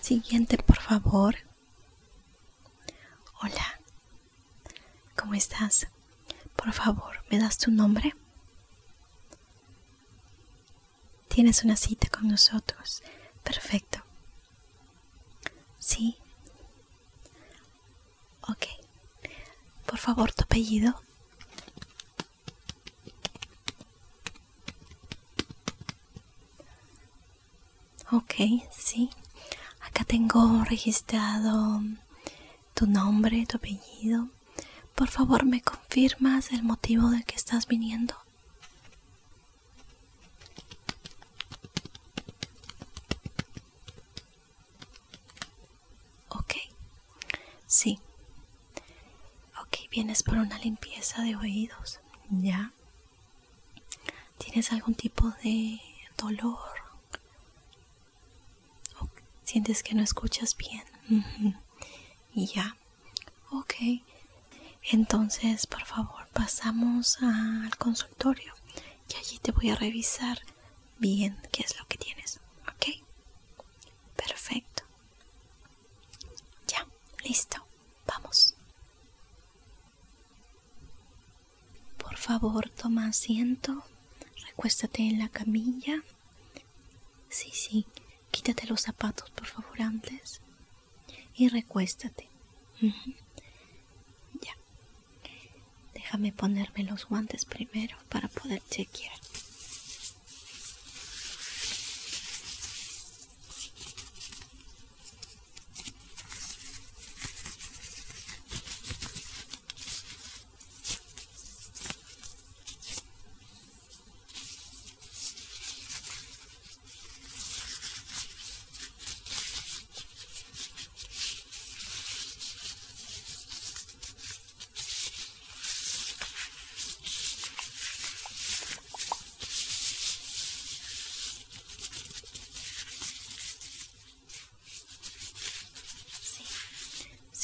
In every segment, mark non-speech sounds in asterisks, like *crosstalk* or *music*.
Siguiente, por favor. Hola. ¿Cómo estás? Por favor, ¿me das tu nombre? Tienes una cita con nosotros. Perfecto. ¿Sí? Ok. Por favor, tu apellido. Ok, sí. Acá tengo registrado tu nombre, tu apellido. Por favor, ¿me confirmas el motivo del que estás viniendo? Ok, sí. Ok, vienes por una limpieza de oídos. ¿Ya? ¿Tienes algún tipo de dolor? Sientes que no escuchas bien. Y ya. Ok. Entonces, por favor, pasamos al consultorio. Y allí te voy a revisar bien qué es lo que tienes. Ok. Perfecto. Ya. Listo. Vamos. Por favor, toma asiento. Recuéstate en la camilla. Sí, sí. Quítate los zapatos, por favor, antes. Y recuéstate. Ya. Déjame ponerme los guantes primero para poder chequear.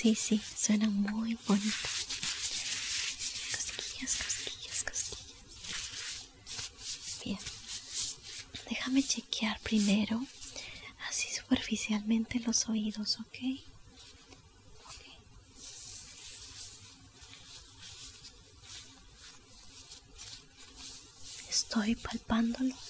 Sí, sí, suena muy bonito. Cosquillas, cosquillas, cosquillas. Bien. Déjame chequear primero, así superficialmente los oídos, ¿ok? Estoy palpándolos.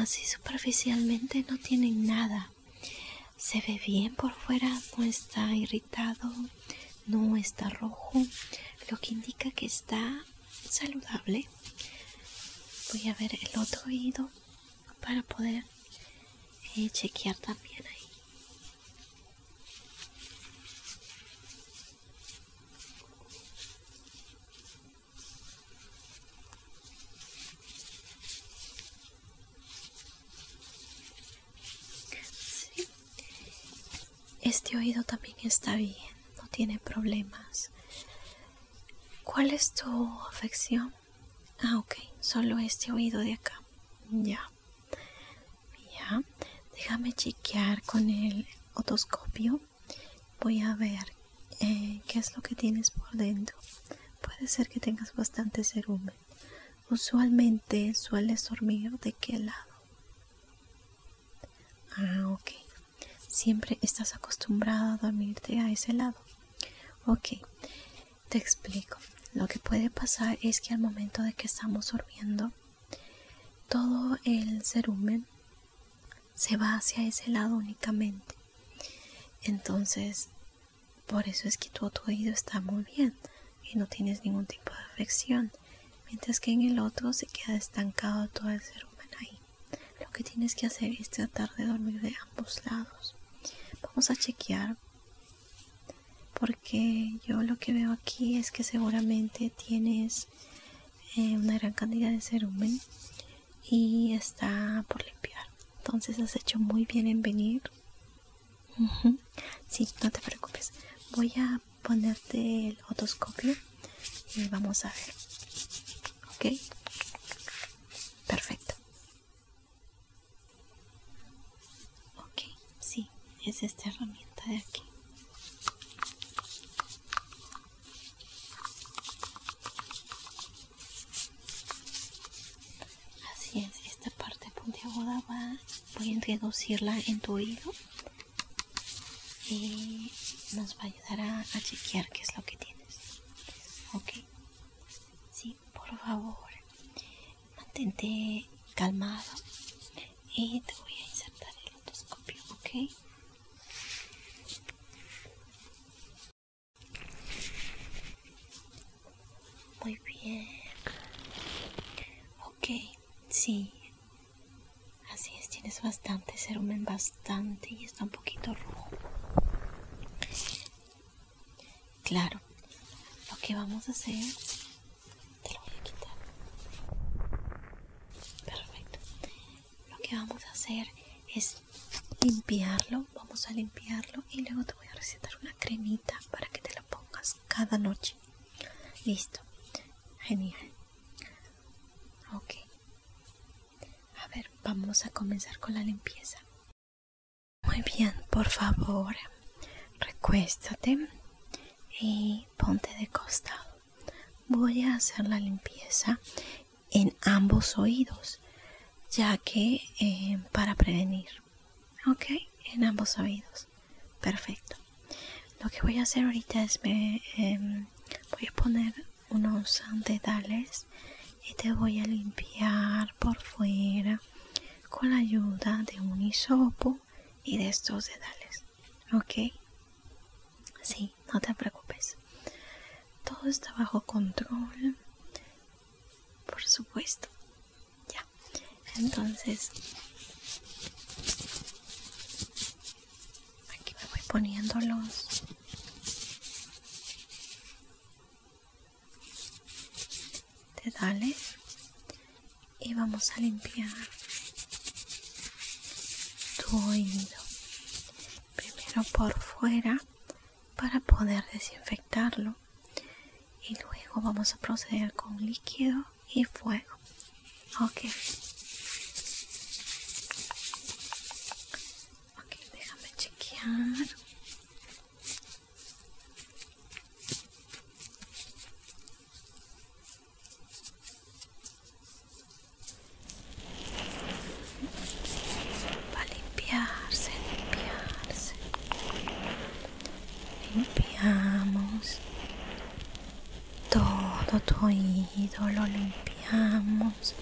Así superficialmente no tienen nada. Se ve bien por fuera, no está irritado, no está rojo, lo que indica que está saludable. Voy a ver el otro oído para poder eh, chequear también ahí. Este oído también está bien, no tiene problemas. ¿Cuál es tu afección? Ah, ok, solo este oído de acá. Ya. Ya. Déjame chequear con el otoscopio. Voy a ver eh, qué es lo que tienes por dentro. Puede ser que tengas bastante cerumen. Usualmente sueles dormir de qué lado. Ah, ok. Siempre estás acostumbrada a dormirte a ese lado. Ok, te explico. Lo que puede pasar es que al momento de que estamos durmiendo, todo el cerumen se va hacia ese lado únicamente. Entonces, por eso es que tu, oído está muy bien y no tienes ningún tipo de afección, mientras que en el otro se queda estancado todo el cerumen ahí. Lo que tienes que hacer es tratar de dormir de ambos lados. Vamos a chequear porque yo lo que veo aquí es que seguramente tienes eh, una gran cantidad de cerumen y está por limpiar. Entonces has hecho muy bien en venir. Sí, no te preocupes. Voy a ponerte el otoscopio y vamos a ver. ¿Ok? Perfecto. Ok, sí, es esta herramienta de aquí. Así es, esta parte puntiaguda va, voy a introducirla en tu oído y nos va a ayudar a, chequear qué es lo que tienes. Ok, sí, por favor, mantente calmado y te voy a insertar el otoscopio, ok. Muy bien. Ok, sí. Así es, tienes bastante cerumen, y está un poquito rojo. Claro, lo que vamos a hacer, te lo voy a quitar. Perfecto. Lo que vamos a hacer es limpiarlo, vamos a limpiarlo y luego te voy a recetar una cremita para que te la pongas cada noche. Listo. Genial. Ok. A ver, vamos a comenzar con la limpieza. Por favor, recuéstate y ponte de costado. Voy a hacer la limpieza en ambos oídos, ya que eh, para prevenir. Ok, en ambos oídos. Perfecto. Lo que voy a hacer ahorita es me em, voy a poner unos dedales y te voy a limpiar por fuera con la ayuda de un hisopo y de estos dedales. ¿Ok? Sí, no te preocupes. Todo está bajo control. Por supuesto. Ya. Entonces, aquí me voy poniendo los dedales y vamos a limpiar tu oído por fuera para poder desinfectarlo. Y luego vamos a proceder con líquido y fuego. Ok déjame chequear Va a limpiarse, limpiarse. Limpiamos todo tu oído, lo limpiamos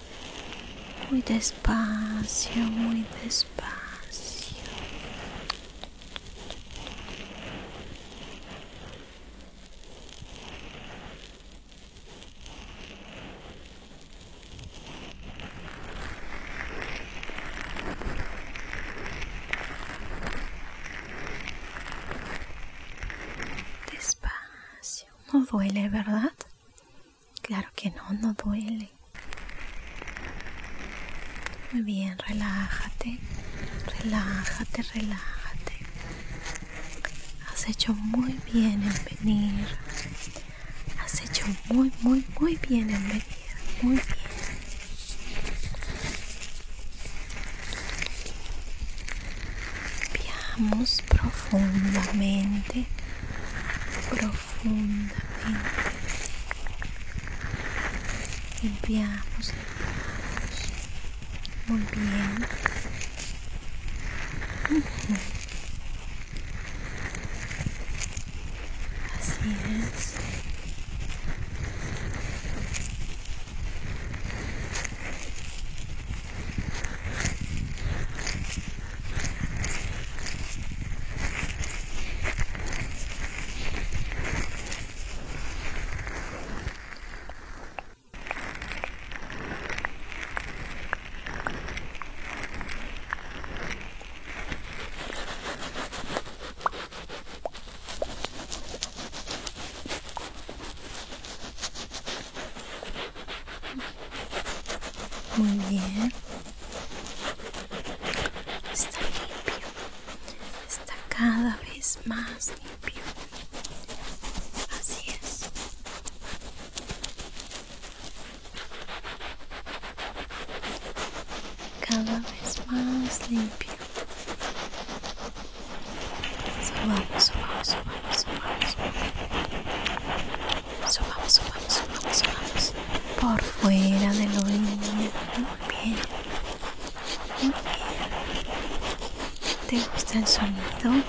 muy despacio, muy despacio. Despacio. No duele, ¿verdad? Claro que no, no duele. Muy bien, relájate, relájate, relájate. Has hecho muy bien en venir. Has hecho muy, muy, muy bien en venir. Muy bien. Limpiamos profundamente, profundamente. Limpiamos, limpiamos. Muy bien es. Muy bien. Está limpio. Está cada vez más limpio. Así es. Cada vez más limpio. Subamos, subamos, subamos, subamos. Subamos, subamos, subamos, subamos. Por fuera del oído. Muy bien. Muy bien. ¿Te gusta el sonido?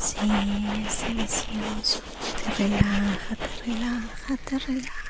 Sí, es delicioso. Te relaja, te relaja, te relaja.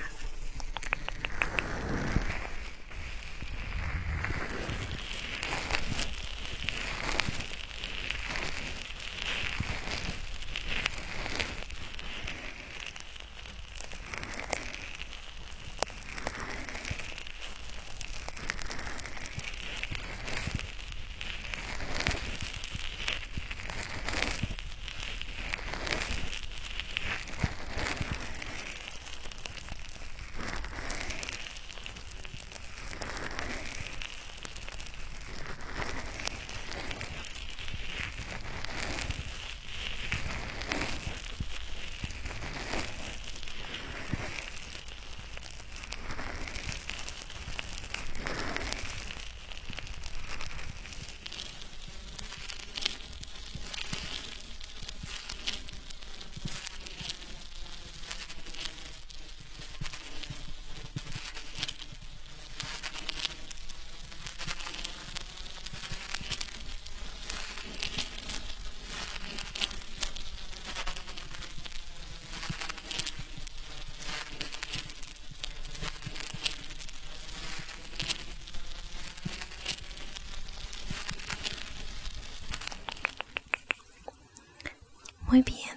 Muy bien,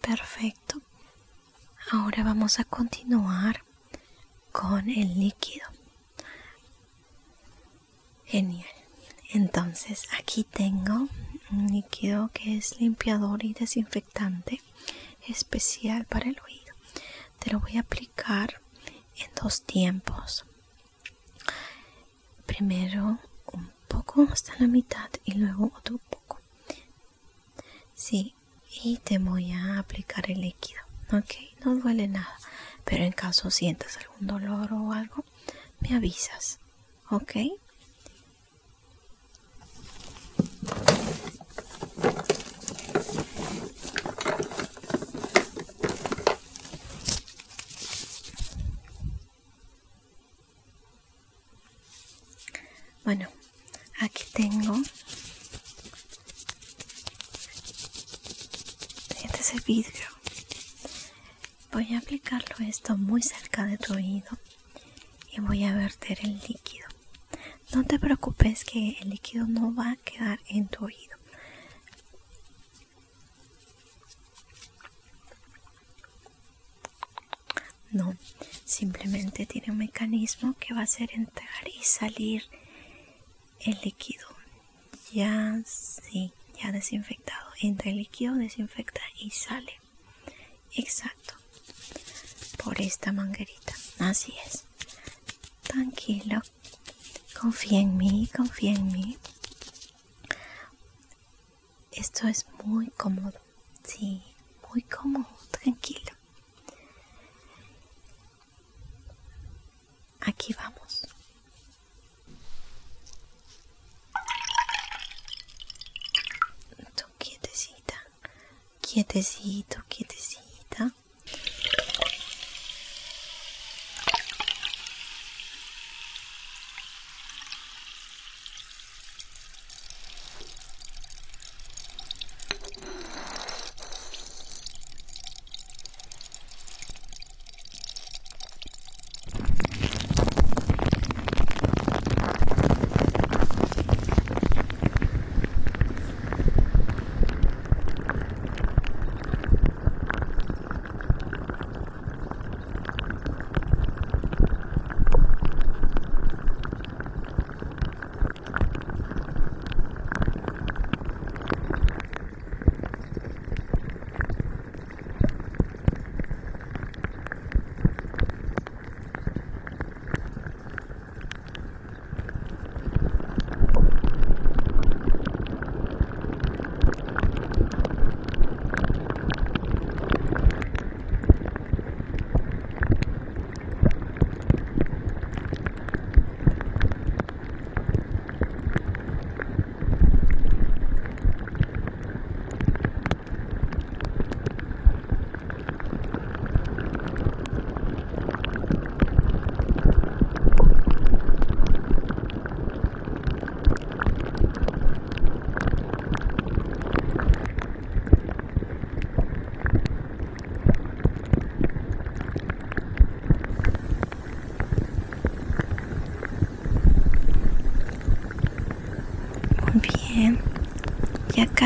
perfecto. Ahora vamos a continuar con el líquido. Genial. Entonces aquí tengo un líquido que es limpiador y desinfectante especial para el oído. Te lo voy a aplicar en dos tiempos. Primero un poco hasta la mitad y luego otro poco. Sí, y te voy a aplicar el líquido. Ok, no duele nada, pero en caso sientas algún dolor o algo, me avisas. Ok. Bueno, aquí tengo este es el vidrio. Voy a aplicarlo esto muy cerca de tu oído y voy a verter el líquido. No te preocupes que el líquido no va a quedar en tu oído. No, simplemente tiene un mecanismo que va a hacer entrar y salir el líquido. Ya sí, desinfectado. Entra el líquido, desinfecta y sale. Exacto. Por esta manguerita. Así es. Tranquilo. Confía en mí, confía en mí. Esto es muy cómodo. Sí, muy cómodo. Tranquilo. Aquí vamos. Quietecito, quietecita.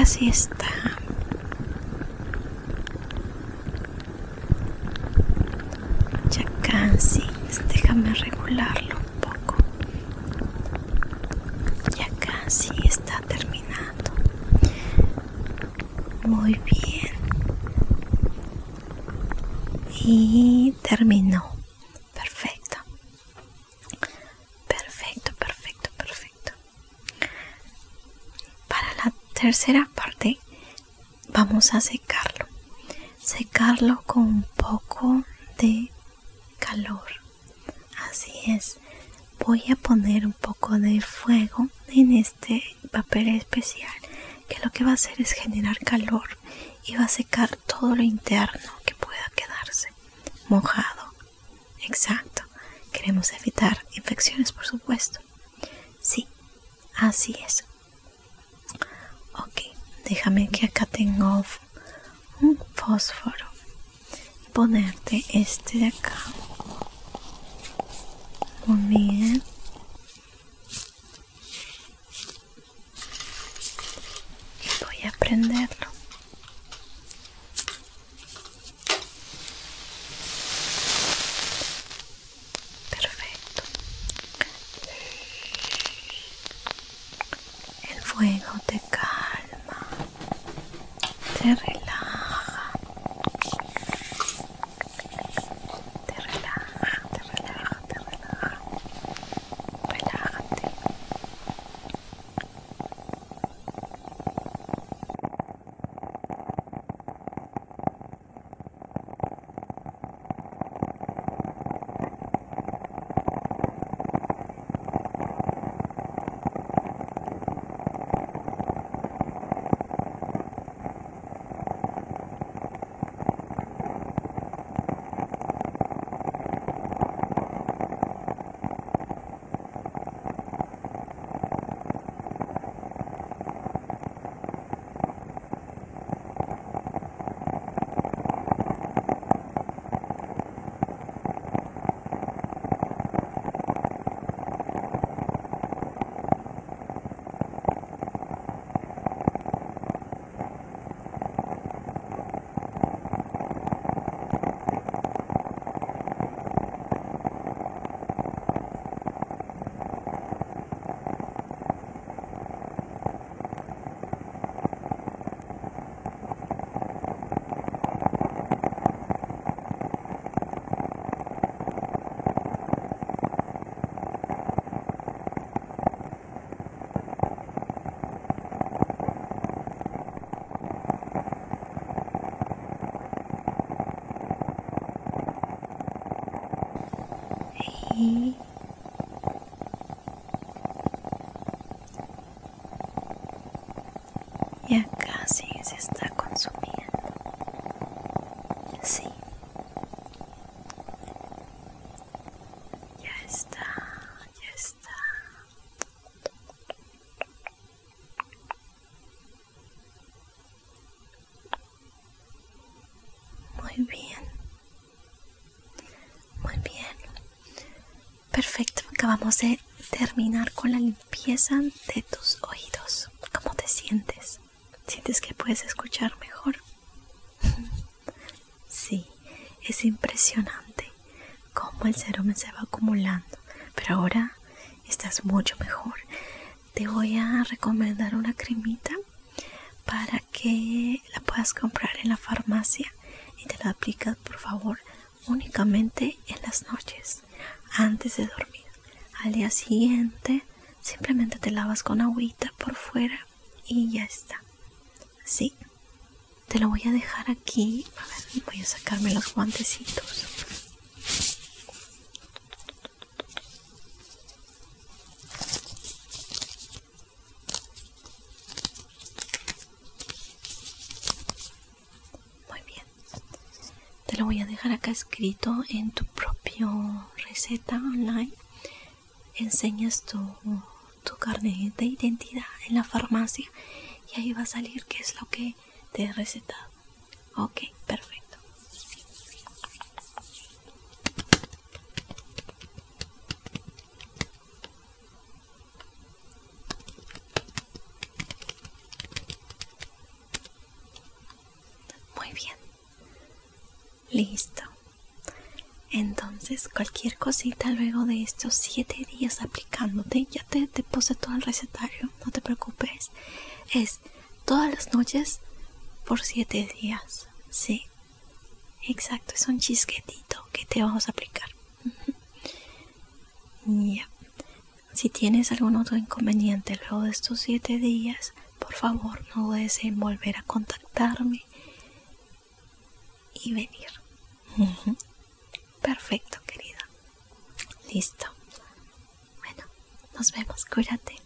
Casi está. Ya casi. Déjame regularlo un poco. Ya casi está terminando. Muy bien. Y terminó. Perfecto. Perfecto, perfecto, perfecto. Para la tercera vamos a secarlo. Secarlo con un poco de calor. Así es. Voy a poner un poco de fuego en este papel especial que lo que va a hacer es generar calor y va a secar todo lo interno que pueda quedarse mojado. Exacto. Queremos evitar infecciones, por supuesto. Sí, así es. Déjame que acá tengo un fósforo. Ponerte este de acá. Muy bien. Y ya casi se está consumiendo. Sí. Ya está, ya está. Muy bien. Muy bien. Perfecto. Acabamos de terminar con la limpieza de tus oídos. ¿Cómo te sientes? ¿Sientes que puedes escuchar mejor? *laughs* Sí, es impresionante cómo el serum se va acumulando. Pero ahora estás mucho mejor. Te voy a recomendar una cremita para que la puedas comprar en la farmacia y te la aplicas por favor únicamente en las noches antes de dormir. Al día siguiente simplemente te lavas con agüita por fuera y ya está. Sí, te lo voy a dejar aquí. A ver, voy a sacarme los guantecitos. Muy bien. Te lo voy a dejar acá escrito en tu propio receta online, enseñas tu, tu carnet de identidad en la farmacia y ahí va a salir qué es lo que te he recetado. Ok, perfecto. Muy bien. Listo. Entonces, cualquier cosita luego de estos siete días aplicándote, ya te, te puse todo el recetario, no te preocupes. Es todas las noches por siete días. Sí, exacto, es un chisquetito que te vamos a aplicar. Si tienes algún otro inconveniente luego de estos siete días, por favor no dudes en volver a contactarme y venir. Perfecto, querida. Listo. Bueno, nos vemos. Cuídate.